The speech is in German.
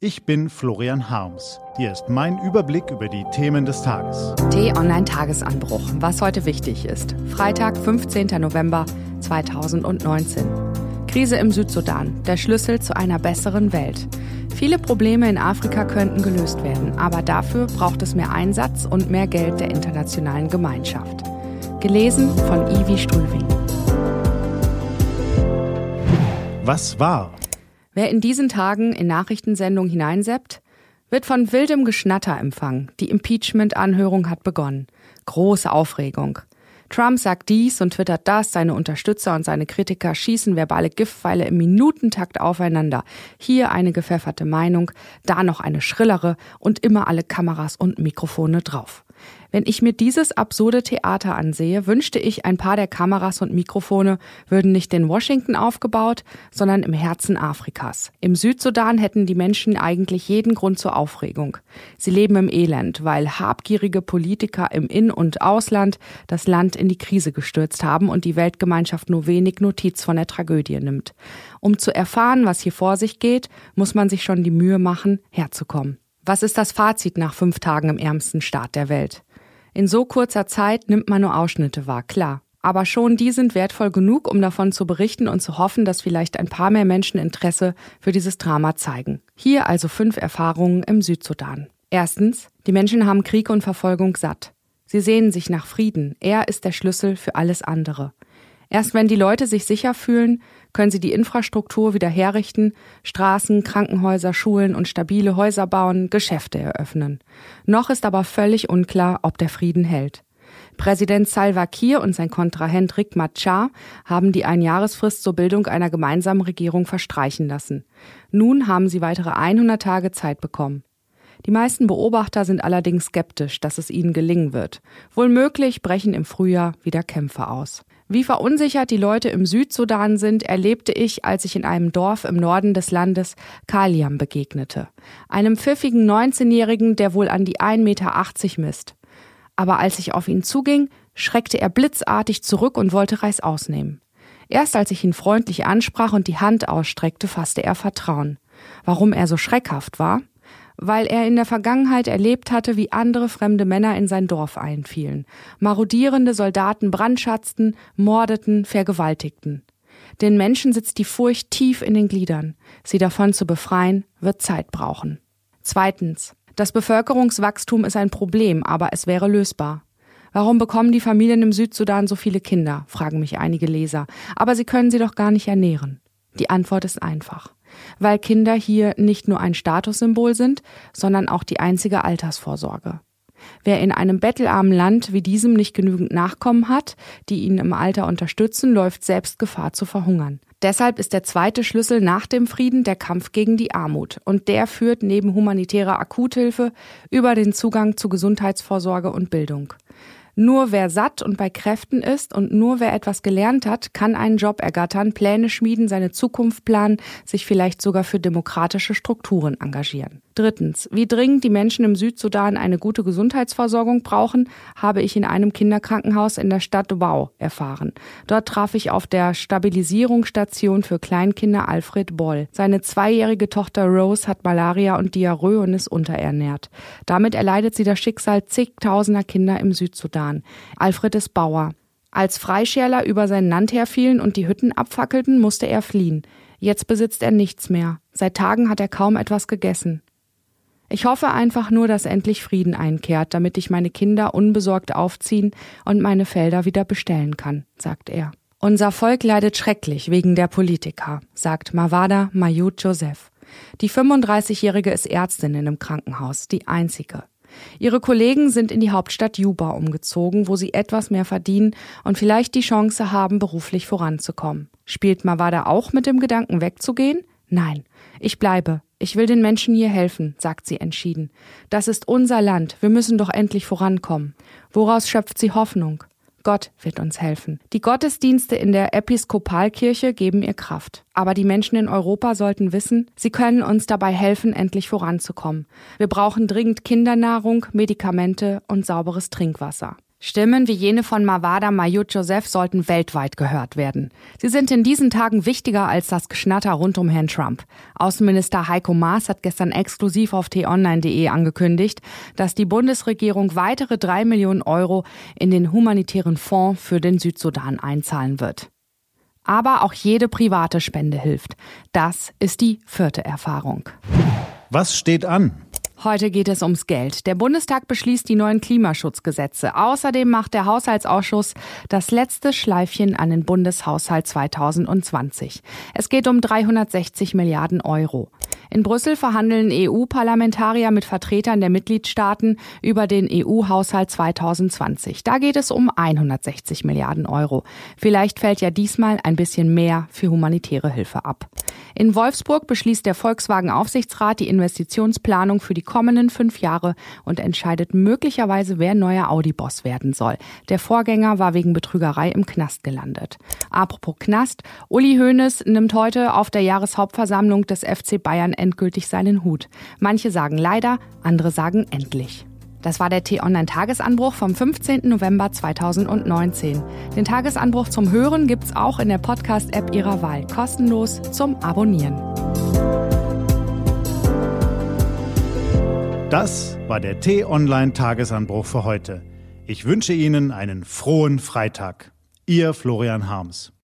Ich bin Florian Harms. Hier ist mein Überblick über die Themen des Tages. T-Online-Tagesanbruch. Was heute wichtig ist. Freitag, 15. November 2019. Krise im Südsudan. Der Schlüssel zu einer besseren Welt. Viele Probleme in Afrika könnten gelöst werden, aber dafür braucht es mehr Einsatz und mehr Geld der internationalen Gemeinschaft. Gelesen von Ivi Strüving. Was war? Wer in diesen Tagen in Nachrichtensendungen hineinseppt, wird von wildem Geschnatter empfangen. Die Impeachment-Anhörung hat begonnen. Große Aufregung. Trump sagt dies und twittert das, seine Unterstützer und seine Kritiker schießen verbale Giftpfeile im Minutentakt aufeinander. Hier eine gepfefferte Meinung, da noch eine schrillere und immer alle Kameras und Mikrofone drauf. Wenn ich mir dieses absurde Theater ansehe, wünschte ich, ein paar der Kameras und Mikrofone würden nicht in Washington aufgebaut, sondern im Herzen Afrikas. Im Südsudan hätten die Menschen eigentlich jeden Grund zur Aufregung. Sie leben im Elend, weil habgierige Politiker im In- und Ausland das Land in die Krise gestürzt haben und die Weltgemeinschaft nur wenig Notiz von der Tragödie nimmt. Um zu erfahren, was hier vor sich geht, muss man sich schon die Mühe machen, herzukommen. Was ist das Fazit nach fünf Tagen im ärmsten Staat der Welt? In so kurzer Zeit nimmt man nur Ausschnitte wahr, klar. Aber schon die sind wertvoll genug, um davon zu berichten und zu hoffen, dass vielleicht ein paar mehr Menschen Interesse für dieses Drama zeigen. Hier also fünf Erfahrungen im Südsudan. Erstens, die Menschen haben Krieg und Verfolgung satt. Sie sehnen sich nach Frieden. Er ist der Schlüssel für alles andere. Erst wenn die Leute sich sicher fühlen, können sie die Infrastruktur wieder herrichten, Straßen, Krankenhäuser, Schulen und stabile Häuser bauen, Geschäfte eröffnen. Noch ist aber völlig unklar, ob der Frieden hält. Präsident Salva Kiir und sein Kontrahent Rick Machar haben die Einjahresfrist zur Bildung einer gemeinsamen Regierung verstreichen lassen. Nun haben sie weitere 100 Tage Zeit bekommen. Die meisten Beobachter sind allerdings skeptisch, dass es ihnen gelingen wird. Wohl möglich brechen im Frühjahr wieder Kämpfe aus. Wie verunsichert die Leute im Südsudan sind, erlebte ich, als ich in einem Dorf im Norden des Landes Kaliam begegnete. Einem pfiffigen 19-Jährigen, der wohl an die 1,80 Meter misst. Aber als ich auf ihn zuging, schreckte er blitzartig zurück und wollte Reis ausnehmen. Erst als ich ihn freundlich ansprach und die Hand ausstreckte, fasste er Vertrauen. Warum er so schreckhaft war? Weil er in der Vergangenheit erlebt hatte, wie andere fremde Männer in sein Dorf einfielen. Marodierende Soldaten brandschatzten, mordeten, vergewaltigten. Den Menschen sitzt die Furcht tief in den Gliedern. Sie davon zu befreien, wird Zeit brauchen. Zweitens. Das Bevölkerungswachstum ist ein Problem, aber es wäre lösbar. Warum bekommen die Familien im Südsudan so viele Kinder? fragen mich einige Leser. Aber sie können sie doch gar nicht ernähren. Die Antwort ist einfach weil Kinder hier nicht nur ein Statussymbol sind, sondern auch die einzige Altersvorsorge. Wer in einem bettelarmen Land wie diesem nicht genügend Nachkommen hat, die ihn im Alter unterstützen, läuft selbst Gefahr zu verhungern. Deshalb ist der zweite Schlüssel nach dem Frieden der Kampf gegen die Armut. Und der führt neben humanitärer Akuthilfe über den Zugang zu Gesundheitsvorsorge und Bildung. Nur wer satt und bei Kräften ist und nur wer etwas gelernt hat, kann einen Job ergattern, Pläne schmieden, seine Zukunft planen, sich vielleicht sogar für demokratische Strukturen engagieren. Drittens, wie dringend die Menschen im Südsudan eine gute Gesundheitsversorgung brauchen, habe ich in einem Kinderkrankenhaus in der Stadt Wau erfahren. Dort traf ich auf der Stabilisierungsstation für Kleinkinder Alfred Boll. Seine zweijährige Tochter Rose hat Malaria und Diarrhoe und ist unterernährt. Damit erleidet sie das Schicksal zigtausender Kinder im Südsudan. Alfred ist Bauer. Als Freischärler über sein Land herfielen und die Hütten abfackelten, musste er fliehen. Jetzt besitzt er nichts mehr. Seit Tagen hat er kaum etwas gegessen. Ich hoffe einfach nur, dass endlich Frieden einkehrt, damit ich meine Kinder unbesorgt aufziehen und meine Felder wieder bestellen kann, sagt er. Unser Volk leidet schrecklich wegen der Politiker, sagt Mawada Mayut Joseph. Die 35-Jährige ist Ärztin in einem Krankenhaus, die einzige. Ihre Kollegen sind in die Hauptstadt Juba umgezogen, wo sie etwas mehr verdienen und vielleicht die Chance haben, beruflich voranzukommen. Spielt Mawada auch mit dem Gedanken wegzugehen? Nein, ich bleibe. Ich will den Menschen hier helfen, sagt sie entschieden. Das ist unser Land, wir müssen doch endlich vorankommen. Woraus schöpft sie Hoffnung? Gott wird uns helfen. Die Gottesdienste in der Episkopalkirche geben ihr Kraft. Aber die Menschen in Europa sollten wissen, sie können uns dabei helfen, endlich voranzukommen. Wir brauchen dringend Kindernahrung, Medikamente und sauberes Trinkwasser. Stimmen wie jene von Mawada Mayut Joseph sollten weltweit gehört werden. Sie sind in diesen Tagen wichtiger als das Geschnatter rund um Herrn Trump. Außenminister Heiko Maas hat gestern exklusiv auf t-online.de angekündigt, dass die Bundesregierung weitere drei Millionen Euro in den humanitären Fonds für den Südsudan einzahlen wird. Aber auch jede private Spende hilft. Das ist die vierte Erfahrung. Was steht an? Heute geht es ums Geld. Der Bundestag beschließt die neuen Klimaschutzgesetze. Außerdem macht der Haushaltsausschuss das letzte Schleifchen an den Bundeshaushalt 2020. Es geht um 360 Milliarden Euro. In Brüssel verhandeln EU-Parlamentarier mit Vertretern der Mitgliedstaaten über den EU-Haushalt 2020. Da geht es um 160 Milliarden Euro. Vielleicht fällt ja diesmal ein bisschen mehr für humanitäre Hilfe ab. In Wolfsburg beschließt der Volkswagen-Aufsichtsrat die Investitionsplanung für die kommenden fünf Jahre und entscheidet möglicherweise, wer neuer Audi-Boss werden soll. Der Vorgänger war wegen Betrügerei im Knast gelandet. Apropos Knast, Uli Hoeneß nimmt heute auf der Jahreshauptversammlung des FC Bayern endgültig seinen Hut. Manche sagen leider, andere sagen endlich. Das war der T-Online-Tagesanbruch vom 15. November 2019. Den Tagesanbruch zum Hören gibt's auch in der Podcast-App Ihrer Wahl, kostenlos zum Abonnieren. Das war der T-Online-Tagesanbruch für heute. Ich wünsche Ihnen einen frohen Freitag. Ihr Florian Harms.